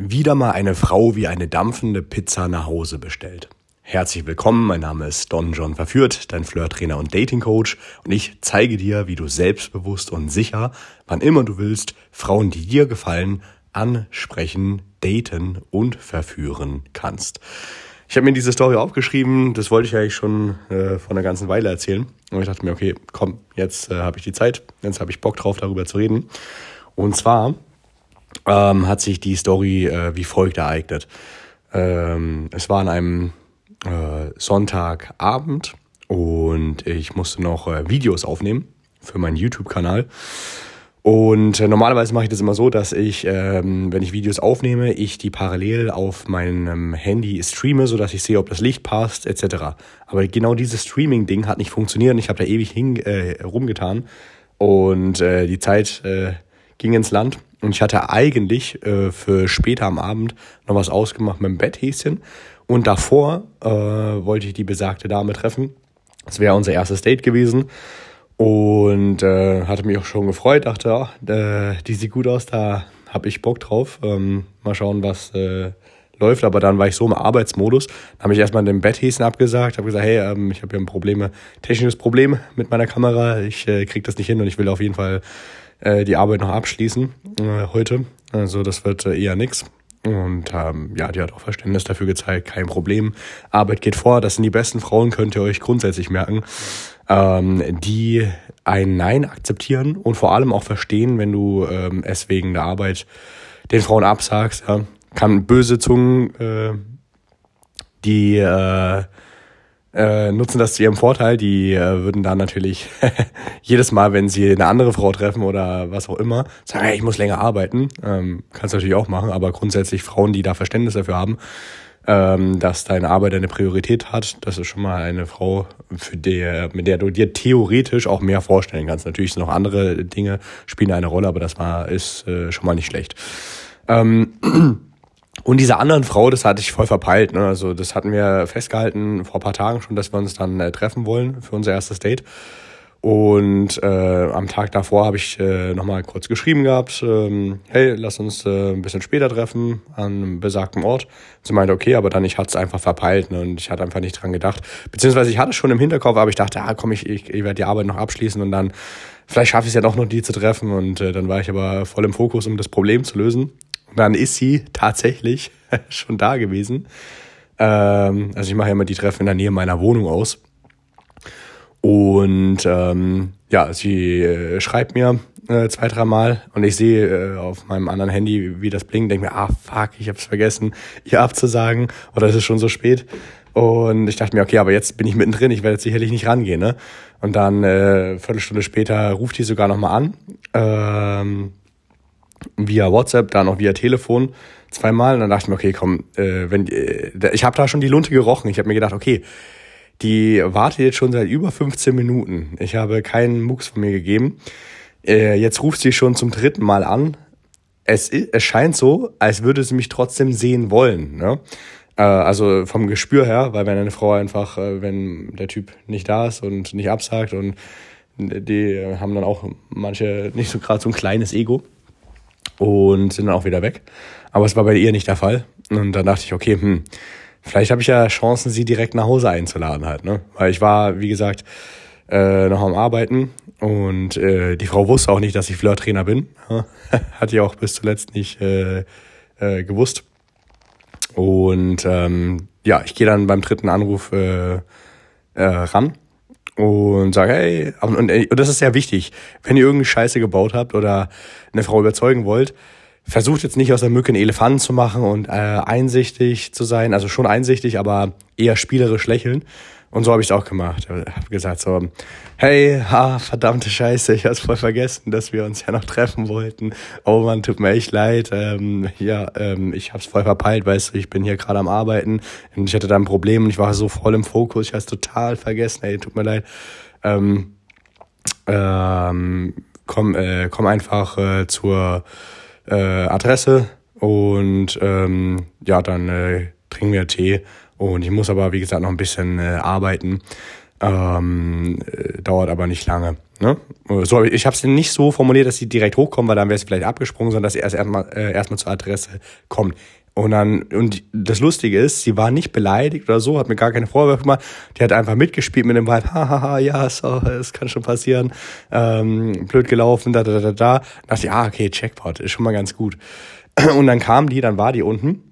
Wieder mal eine Frau wie eine dampfende Pizza nach Hause bestellt. Herzlich willkommen, mein Name ist Don John Verführt, dein Flirttrainer und Datingcoach und ich zeige dir, wie du selbstbewusst und sicher, wann immer du willst, Frauen, die dir gefallen, ansprechen, daten und verführen kannst. Ich habe mir diese Story aufgeschrieben, das wollte ich eigentlich schon äh, vor einer ganzen Weile erzählen. Und ich dachte mir, okay, komm, jetzt äh, habe ich die Zeit, jetzt habe ich Bock drauf, darüber zu reden. Und zwar ähm, hat sich die Story äh, wie folgt ereignet. Ähm, es war an einem äh, Sonntagabend und ich musste noch äh, Videos aufnehmen für meinen YouTube-Kanal. Und äh, normalerweise mache ich das immer so, dass ich, ähm, wenn ich Videos aufnehme, ich die parallel auf meinem Handy streame, sodass ich sehe, ob das Licht passt, etc. Aber genau dieses Streaming-Ding hat nicht funktioniert und ich habe da ewig hin, äh, rumgetan. Und äh, die Zeit äh, ging ins Land. Und ich hatte eigentlich äh, für später am Abend noch was ausgemacht mit dem Betthäschen. Und davor äh, wollte ich die besagte Dame treffen. Das wäre unser erstes Date gewesen. Und äh, hatte mich auch schon gefreut, dachte, oh, äh, die sieht gut aus, da habe ich Bock drauf. Ähm, mal schauen, was äh, läuft. Aber dann war ich so im Arbeitsmodus. Dann habe ich erstmal den Betthäschen abgesagt, habe gesagt, hey, ähm, ich habe hier ein Problem, technisches Problem mit meiner Kamera. Ich äh, kriege das nicht hin und ich will auf jeden Fall äh, die Arbeit noch abschließen äh, heute. Also das wird äh, eher nix. Und ähm, ja, die hat auch Verständnis dafür gezeigt, kein Problem. Arbeit geht vor, das sind die besten Frauen, könnt ihr euch grundsätzlich merken, ähm, die ein Nein akzeptieren und vor allem auch verstehen, wenn du ähm, es wegen der Arbeit den Frauen absagst. Ja. Kann böse Zungen, äh, die äh, äh, nutzen das zu ihrem Vorteil. Die äh, würden dann natürlich jedes Mal, wenn sie eine andere Frau treffen oder was auch immer, sagen, hey, ich muss länger arbeiten. Ähm, kannst du natürlich auch machen, aber grundsätzlich Frauen, die da Verständnis dafür haben, ähm, dass deine Arbeit eine Priorität hat, das ist schon mal eine Frau, für die, mit der du dir theoretisch auch mehr vorstellen kannst. Natürlich sind noch andere Dinge, spielen eine Rolle, aber das war, ist äh, schon mal nicht schlecht. Ähm, Und diese anderen Frau, das hatte ich voll verpeilt. Ne? Also das hatten wir festgehalten vor ein paar Tagen schon, dass wir uns dann äh, treffen wollen für unser erstes Date. Und äh, am Tag davor habe ich äh, nochmal kurz geschrieben gehabt, ähm, hey, lass uns äh, ein bisschen später treffen an einem besagten Ort. Sie meinte, okay, aber dann ich hatte es einfach verpeilt ne, und ich hatte einfach nicht dran gedacht. Beziehungsweise ich hatte es schon im Hinterkopf, aber ich dachte, ah komm, ich, ich, ich werde die Arbeit noch abschließen und dann vielleicht schaffe ich es ja doch noch, die zu treffen. Und äh, dann war ich aber voll im Fokus, um das Problem zu lösen. Und dann ist sie tatsächlich schon da gewesen. Ähm, also ich mache ja immer die Treffen in der Nähe meiner Wohnung aus. Und ähm, ja, sie äh, schreibt mir äh, zwei, dreimal und ich sehe äh, auf meinem anderen Handy, wie das blinkt, denke mir, ah fuck, ich habe es vergessen, ihr abzusagen oder es ist schon so spät. Und ich dachte mir, okay, aber jetzt bin ich mittendrin, ich werde jetzt sicherlich nicht rangehen. Ne? Und dann äh, Viertelstunde später ruft die sogar nochmal an. Ähm, via WhatsApp, dann auch via Telefon zweimal. Und dann dachte ich mir, okay, komm, äh, wenn äh, ich habe da schon die Lunte gerochen. Ich habe mir gedacht, okay, die wartet jetzt schon seit über 15 Minuten. Ich habe keinen Mucks von mir gegeben. Äh, jetzt ruft sie schon zum dritten Mal an. Es, es scheint so, als würde sie mich trotzdem sehen wollen. Ne? Äh, also vom Gespür her, weil wenn eine Frau einfach, äh, wenn der Typ nicht da ist und nicht absagt und die haben dann auch manche nicht so gerade so ein kleines Ego und sind dann auch wieder weg. Aber es war bei ihr nicht der Fall. Und dann dachte ich, okay, hm, vielleicht habe ich ja Chancen, sie direkt nach Hause einzuladen halt, ne? Weil ich war, wie gesagt, äh, noch am Arbeiten und äh, die Frau wusste auch nicht, dass ich Flirttrainer bin. Hat ja auch bis zuletzt nicht äh, äh, gewusst. Und ähm, ja, ich gehe dann beim dritten Anruf äh, äh, ran und sage, hey, und, und, und das ist sehr wichtig, wenn ihr irgendeine Scheiße gebaut habt oder eine Frau überzeugen wollt, versucht jetzt nicht aus der Mücke einen Elefanten zu machen und äh, einsichtig zu sein, also schon einsichtig, aber eher spielerisch lächeln. Und so habe ich es auch gemacht. Habe gesagt so, hey, ha, verdammte Scheiße, ich hab's voll vergessen, dass wir uns ja noch treffen wollten. Oh man, tut mir echt leid. Ähm, ja, ähm, ich hab's voll verpeilt, weißt du, ich bin hier gerade am Arbeiten und ich hatte da ein Problem und ich war so voll im Fokus, ich hab's total vergessen, ey, tut mir leid. Ähm, ähm, komm, äh, komm einfach äh, zur äh, Adresse und ähm, ja, dann äh, trinken wir Tee und ich muss aber, wie gesagt, noch ein bisschen äh, arbeiten. Ähm, äh, dauert aber nicht lange. Ne? So, ich habe es nicht so formuliert, dass sie direkt hochkommen, weil dann wäre es vielleicht abgesprungen, sondern dass sie erst erstmal äh, erstmal zur Adresse kommt. Und dann, und das Lustige ist, sie war nicht beleidigt oder so, hat mir gar keine Vorwürfe gemacht. Die hat einfach mitgespielt mit dem Vibe, hahaha, ja, so, es kann schon passieren. Ähm, blöd gelaufen, da, da, da, da. Da dachte ich, ah, okay, Checkpot, ist schon mal ganz gut. Und dann kam die, dann war die unten,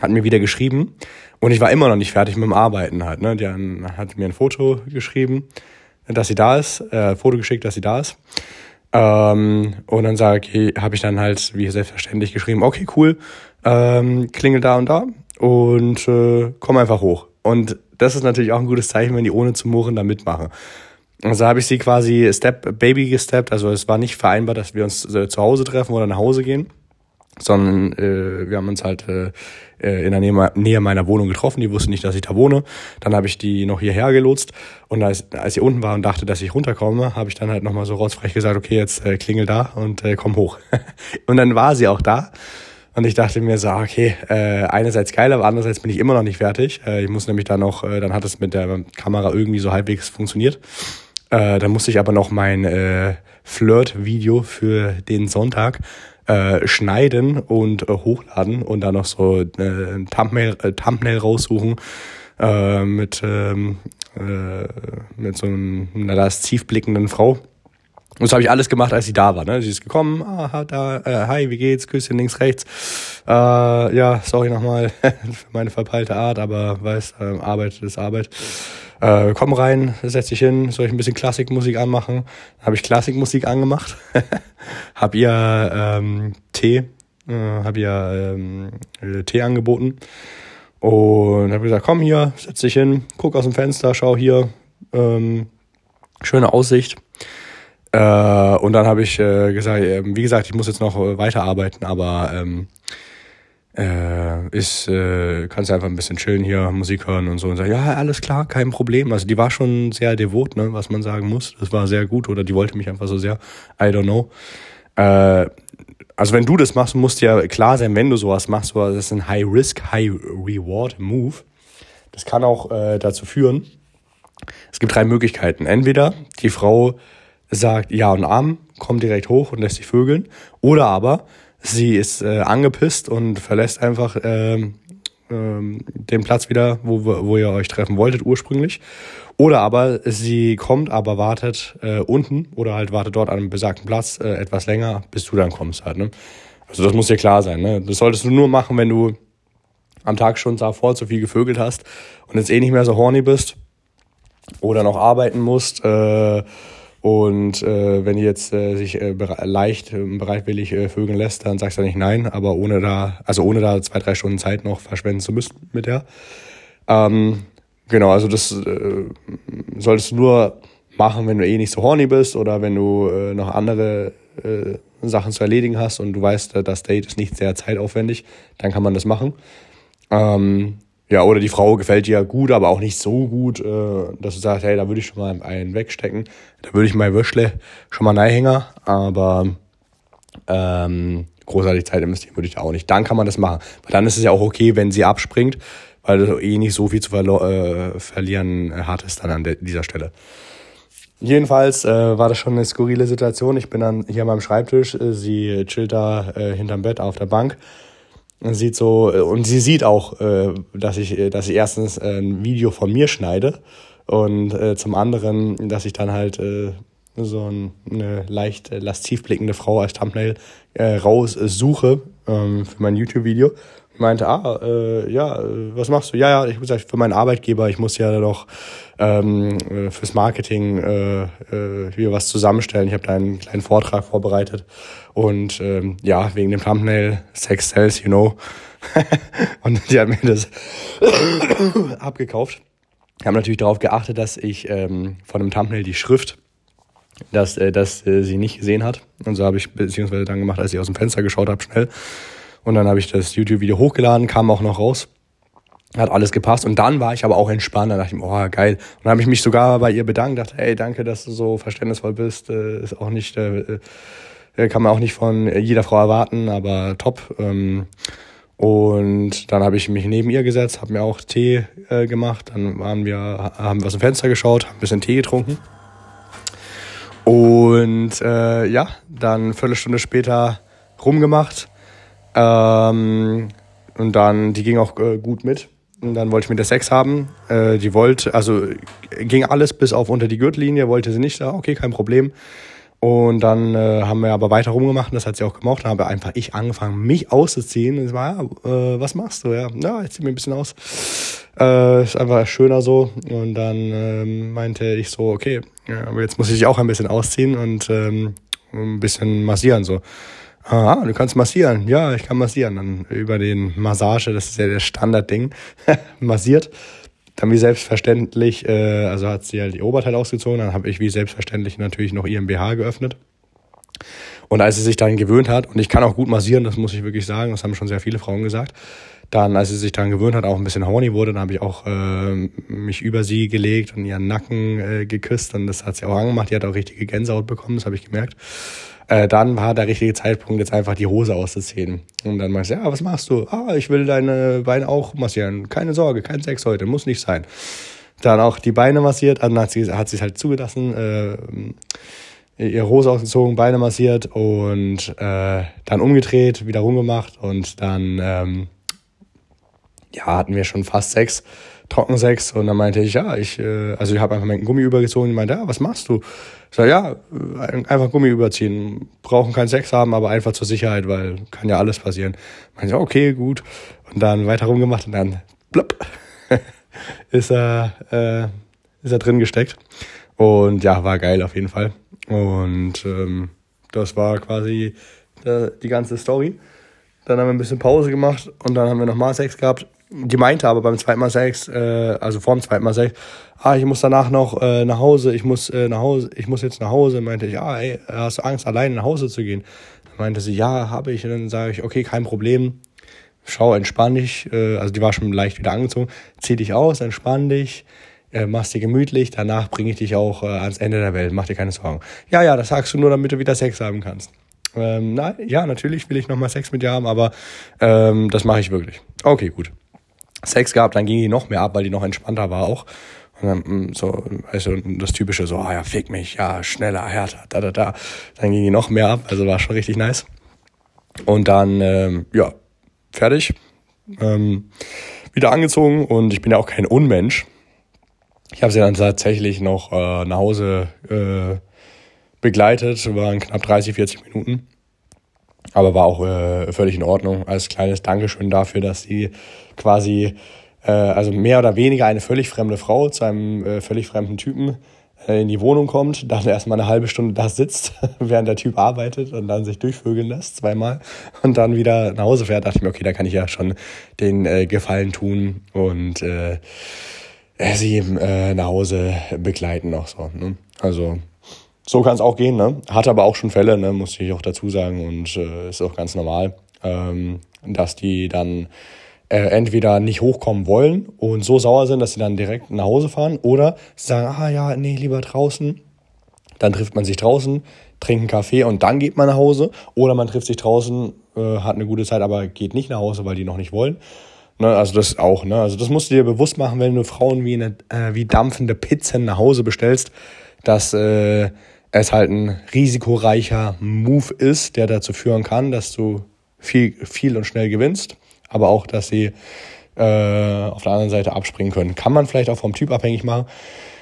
hat mir wieder geschrieben und ich war immer noch nicht fertig mit dem Arbeiten halt. Ne? Die hat mir ein Foto geschrieben, dass sie da ist, äh, Foto geschickt, dass sie da ist. Ähm, und dann sage ich, habe ich dann halt wie selbstverständlich geschrieben, okay, cool, ähm, klingel da und da und äh, komm einfach hoch. Und das ist natürlich auch ein gutes Zeichen, wenn die ohne zu murren da mitmachen. Also habe ich sie quasi Step Baby gesteppt, also es war nicht vereinbar, dass wir uns äh, zu Hause treffen oder nach Hause gehen sondern äh, wir haben uns halt äh, äh in der Nähe, Nähe meiner Wohnung getroffen. Die wusste nicht, dass ich da wohne. Dann habe ich die noch hierher gelotst und als, als sie unten war und dachte, dass ich runterkomme, habe ich dann halt nochmal so rotzfrech gesagt, okay, jetzt äh, klingel da und äh, komm hoch. und dann war sie auch da. Und ich dachte mir so, okay, äh, einerseits geil, aber andererseits bin ich immer noch nicht fertig. Äh, ich muss nämlich da noch, äh, dann hat es mit der Kamera irgendwie so halbwegs funktioniert. Äh, dann musste ich aber noch mein äh, Flirt-Video für den Sonntag äh, schneiden und äh, hochladen und dann noch so äh, ein Thumbnail, äh, Thumbnail raussuchen äh, mit, ähm, äh, mit so einer lasziv blickenden Frau. Und das habe ich alles gemacht, als sie da war. Ne? Sie ist gekommen, ah, da, äh, hi, wie geht's? Küsschen links, rechts. Äh, ja, sorry nochmal für meine verpeilte Art, aber weiß, äh, Arbeit ist Arbeit. Äh, komm rein, setz dich hin, soll ich ein bisschen Klassikmusik anmachen? Habe ich Klassikmusik angemacht, hab ihr ähm, Tee, äh, hab ihr ähm, Tee angeboten und habe gesagt, komm hier, setz dich hin, guck aus dem Fenster, schau hier, ähm, schöne Aussicht. Äh, und dann habe ich äh, gesagt, äh, wie gesagt, ich muss jetzt noch weiterarbeiten, aber ähm, äh, ist, äh, kannst einfach ein bisschen chillen hier, Musik hören und so und sagen, ja, alles klar, kein Problem. Also die war schon sehr devot, ne, was man sagen muss. Das war sehr gut oder die wollte mich einfach so sehr. I don't know. Äh, also wenn du das machst, musst ja klar sein, wenn du sowas machst, so, das ist ein High-Risk, High-Reward-Move. Das kann auch äh, dazu führen, es gibt drei Möglichkeiten. Entweder die Frau sagt Ja und Arm, kommt direkt hoch und lässt sich vögeln. Oder aber sie ist äh, angepisst und verlässt einfach ähm, ähm, den Platz wieder, wo, wo ihr euch treffen wolltet ursprünglich. Oder aber sie kommt, aber wartet äh, unten oder halt wartet dort an einem besagten Platz äh, etwas länger, bis du dann kommst halt. Ne? Also das muss dir klar sein. Ne? Das solltest du nur machen, wenn du am Tag schon davor zu viel gevögelt hast und jetzt eh nicht mehr so horny bist oder noch arbeiten musst. Äh, und äh, wenn die jetzt äh, sich äh, leicht äh, bereitwillig äh, vögeln lässt, dann sagst du nicht nein, aber ohne da, also ohne da zwei, drei Stunden Zeit noch verschwenden zu müssen mit der. Ähm, genau, also das äh, solltest du nur machen, wenn du eh nicht so horny bist oder wenn du äh, noch andere äh, Sachen zu erledigen hast und du weißt, äh, das Date ist nicht sehr zeitaufwendig, dann kann man das machen. Ähm, ja, oder die Frau gefällt dir gut, aber auch nicht so gut, äh, dass du sagst, hey, da würde ich schon mal einen wegstecken. Da würde ich mein Würschle schon mal reinhängen, aber ähm, großartig Zeit investieren würde ich da auch nicht. Dann kann man das machen. Weil dann ist es ja auch okay, wenn sie abspringt, weil du eh nicht so viel zu äh, verlieren hattest dann an dieser Stelle. Jedenfalls äh, war das schon eine skurrile Situation. Ich bin dann hier an meinem Schreibtisch, äh, sie chillt da äh, hinterm Bett auf der Bank sieht so, äh, und sie sieht auch, äh, dass ich, äh, dass ich erstens ein Video von mir schneide und zum anderen, dass ich dann halt so ein, eine leicht lasziv blickende Frau als Thumbnail raussuche ähm, für mein YouTube-Video meinte, ah, äh, ja, was machst du? Ja, ja, ich muss sagen, für meinen Arbeitgeber, ich muss ja noch ähm, äh, fürs Marketing äh, äh, hier was zusammenstellen. Ich habe da einen kleinen Vortrag vorbereitet und ähm, ja, wegen dem Thumbnail Sex Sells, you know. und die haben mir das abgekauft. Haben natürlich darauf geachtet, dass ich ähm, von dem Thumbnail die Schrift dass, äh, dass äh, sie nicht gesehen hat. Und so habe ich beziehungsweise dann gemacht, als ich aus dem Fenster geschaut habe, schnell. Und dann habe ich das YouTube-Video hochgeladen, kam auch noch raus. Hat alles gepasst. Und dann war ich aber auch entspannt. Da dachte ich mir, oh, geil. Und dann habe ich mich sogar bei ihr bedankt. Dachte, hey, danke, dass du so verständnisvoll bist. Äh, ist auch nicht, äh, äh kann man auch nicht von jeder Frau erwarten, aber top. Ähm, Und dann habe ich mich neben ihr gesetzt, habe mir auch Tee äh, gemacht. Dann waren wir, haben wir aus dem Fenster geschaut, haben ein bisschen Tee getrunken. Und äh, ja, dann eine Viertelstunde später rumgemacht. Ähm, und dann, die ging auch äh, gut mit. Und dann wollte ich mit der Sex haben. Äh, die wollte, also ging alles bis auf unter die Gürtellinie, wollte sie nicht. Okay, kein Problem. Und dann äh, haben wir aber weiter rumgemacht das hat sie auch gemocht. Dann habe einfach ich angefangen, mich auszuziehen. Und sie war, ja, äh, was machst du? Ja, ja, ich ziehe mir ein bisschen aus. Äh, ist einfach schöner so. Und dann ähm, meinte ich so, okay, ja, aber jetzt muss ich dich auch ein bisschen ausziehen und ähm, ein bisschen massieren. So, ah, du kannst massieren. Ja, ich kann massieren. Dann über den Massage, das ist ja der Standardding, massiert. Dann wie selbstverständlich, äh, also hat sie halt die Oberteil ausgezogen, dann habe ich wie selbstverständlich natürlich noch ihren BH geöffnet. Und als sie sich daran gewöhnt hat, und ich kann auch gut massieren, das muss ich wirklich sagen, das haben schon sehr viele Frauen gesagt, dann, als sie sich daran gewöhnt hat, auch ein bisschen horny wurde, dann habe ich auch äh, mich über sie gelegt und ihren Nacken äh, geküsst und das hat sie auch angemacht. Die hat auch richtige Gänsehaut bekommen, das habe ich gemerkt. Äh, dann war der richtige Zeitpunkt, jetzt einfach die Hose auszuziehen. Und dann meinte sie, ja, was machst du? Ah, ich will deine Beine auch massieren. Keine Sorge, kein Sex heute, muss nicht sein. Dann auch die Beine massiert, dann hat sie hat es halt zugelassen, äh, ihre Hose ausgezogen, Beine massiert und äh, dann umgedreht, wieder rumgemacht und dann ähm, ja, hatten wir schon fast Sex, Trockensex und dann meinte ich, ja, ich, äh, also ich habe einfach meinen Gummi übergezogen. Und meinte, ja, was machst du? Ich sag, ja, einfach Gummi überziehen, brauchen keinen Sex haben, aber einfach zur Sicherheit, weil kann ja alles passieren. Meinte ich, okay, gut. Und dann weiter rumgemacht und dann blub, ist er, äh, ist er drin gesteckt. Und ja, war geil auf jeden Fall. Und ähm, das war quasi äh, die ganze Story. Dann haben wir ein bisschen Pause gemacht und dann haben wir nochmal Sex gehabt die meinte aber beim zweiten Mal Sex, äh, also vor dem zweiten Mal Sex, ah, ich muss danach noch äh, nach Hause, ich muss äh, nach Hause, ich muss jetzt nach Hause. Meinte ich, ah, ey, hast du Angst, alleine nach Hause zu gehen? Dann meinte sie, ja, habe ich. Und dann sage ich, okay, kein Problem. Schau, entspann dich. Äh, also die war schon leicht wieder angezogen. Zieh dich aus, entspann dich. Äh, mach's dir gemütlich, danach bringe ich dich auch äh, ans Ende der Welt, mach dir keine Sorgen. Ja, ja, das sagst du nur, damit du wieder Sex haben kannst. Ähm, na, ja, natürlich will ich nochmal Sex mit dir haben, aber ähm, das mache ich wirklich. Okay, gut. Sex gehabt, dann ging die noch mehr ab, weil die noch entspannter war auch. Und dann mm, so, also das typische so, ah ja, fick mich, ja, schneller, härter, da, da, da. Dann ging die noch mehr ab, also war schon richtig nice. Und dann, ähm, ja, fertig. Ähm, wieder angezogen und ich bin ja auch kein Unmensch. Ich habe sie dann tatsächlich noch äh, nach Hause äh, begleitet, waren knapp 30, 40 Minuten. Aber war auch äh, völlig in Ordnung. Als kleines Dankeschön dafür, dass sie quasi, äh, also mehr oder weniger eine völlig fremde Frau zu einem äh, völlig fremden Typen äh, in die Wohnung kommt, dann erstmal eine halbe Stunde da sitzt, während der Typ arbeitet und dann sich durchvögeln lässt zweimal und dann wieder nach Hause fährt, dachte ich mir, okay, da kann ich ja schon den äh, Gefallen tun und äh, sie äh, nach Hause begleiten noch so. Ne? Also so kann es auch gehen, ne? Hat aber auch schon Fälle, ne, muss ich auch dazu sagen, und äh, ist auch ganz normal, ähm, dass die dann äh, entweder nicht hochkommen wollen und so sauer sind, dass sie dann direkt nach Hause fahren, oder sagen, ah ja, nee, lieber draußen. Dann trifft man sich draußen, trinkt einen Kaffee und dann geht man nach Hause. Oder man trifft sich draußen, äh, hat eine gute Zeit, aber geht nicht nach Hause, weil die noch nicht wollen. Ne, also das auch, ne? Also das musst du dir bewusst machen, wenn du Frauen wie, eine, äh, wie dampfende Pizzen nach Hause bestellst, dass äh, es halt ein risikoreicher Move ist, der dazu führen kann, dass du viel, viel und schnell gewinnst, aber auch, dass sie äh, auf der anderen Seite abspringen können. Kann man vielleicht auch vom Typ abhängig machen.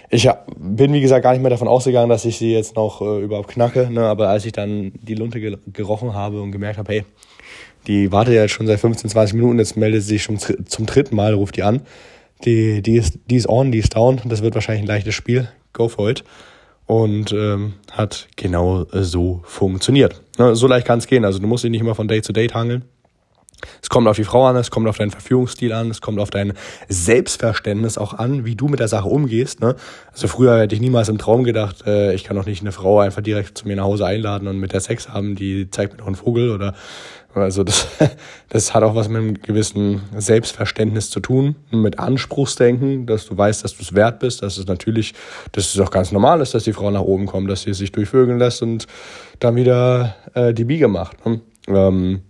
Ich bin, wie gesagt, gar nicht mehr davon ausgegangen, dass ich sie jetzt noch äh, überhaupt knacke, ne? aber als ich dann die Lunte gerochen habe und gemerkt habe, hey, die wartet ja jetzt schon seit 15, 20 Minuten, jetzt meldet sie sich schon zum dritten Mal, ruft die an. Die, die, ist, die ist on, die ist down, das wird wahrscheinlich ein leichtes Spiel. Go for it und ähm, hat genau so funktioniert. So leicht kann es gehen. Also du musst dich nicht immer von Date zu Date hangeln. Es kommt auf die Frau an, es kommt auf deinen Verführungsstil an, es kommt auf dein Selbstverständnis auch an, wie du mit der Sache umgehst. Ne? Also früher hätte ich niemals im Traum gedacht, äh, ich kann doch nicht eine Frau einfach direkt zu mir nach Hause einladen und mit der Sex haben, die zeigt mir doch einen Vogel oder also das, das hat auch was mit einem gewissen Selbstverständnis zu tun, mit Anspruchsdenken, dass du weißt, dass du es wert bist, dass es natürlich, dass es auch ganz normal ist, dass die Frau nach oben kommt, dass sie sich durchvögeln lässt und dann wieder äh, die Biege macht. Ne? Ähm,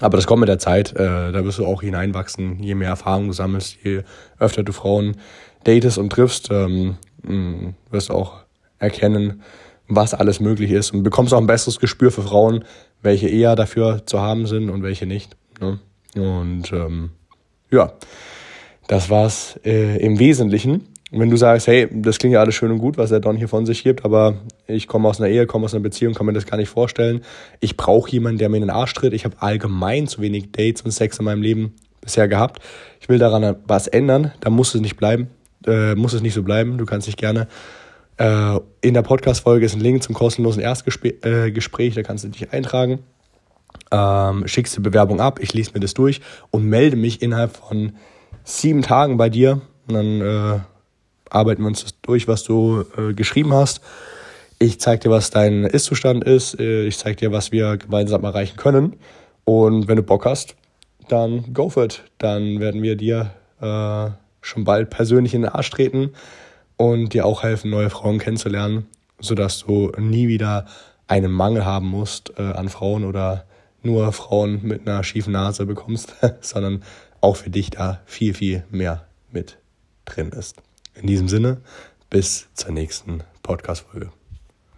Aber das kommt mit der Zeit, äh, da wirst du auch hineinwachsen, je mehr Erfahrung du sammelst, je öfter du Frauen datest und triffst, ähm, mm, wirst du auch erkennen, was alles möglich ist und bekommst auch ein besseres Gespür für Frauen, welche eher dafür zu haben sind und welche nicht. Ne? Und ähm, ja, das war's äh, im Wesentlichen. Und wenn du sagst, hey, das klingt ja alles schön und gut, was der Don hier von sich gibt, aber ich komme aus einer Ehe, komme aus einer Beziehung, kann mir das gar nicht vorstellen. Ich brauche jemanden, der mir in den Arsch tritt. Ich habe allgemein zu wenig Dates und Sex in meinem Leben bisher gehabt. Ich will daran was ändern. Da muss es nicht bleiben. Äh, muss es nicht so bleiben. Du kannst dich gerne in der Podcast-Folge ist ein Link zum kostenlosen Erstgespräch, äh, da kannst du dich eintragen. Ähm, schickst die Bewerbung ab, ich lese mir das durch und melde mich innerhalb von sieben Tagen bei dir. Und dann äh, arbeiten wir uns das durch, was du äh, geschrieben hast. Ich zeige dir, was dein Ist-Zustand ist. Äh, ich zeige dir, was wir gemeinsam erreichen können. Und wenn du Bock hast, dann go for it. Dann werden wir dir äh, schon bald persönlich in den Arsch treten und dir auch helfen, neue Frauen kennenzulernen, sodass du nie wieder einen Mangel haben musst äh, an Frauen oder nur Frauen mit einer schiefen Nase bekommst, sondern auch für dich da viel, viel mehr mit drin ist. In diesem Sinne, bis zur nächsten Podcast-Folge.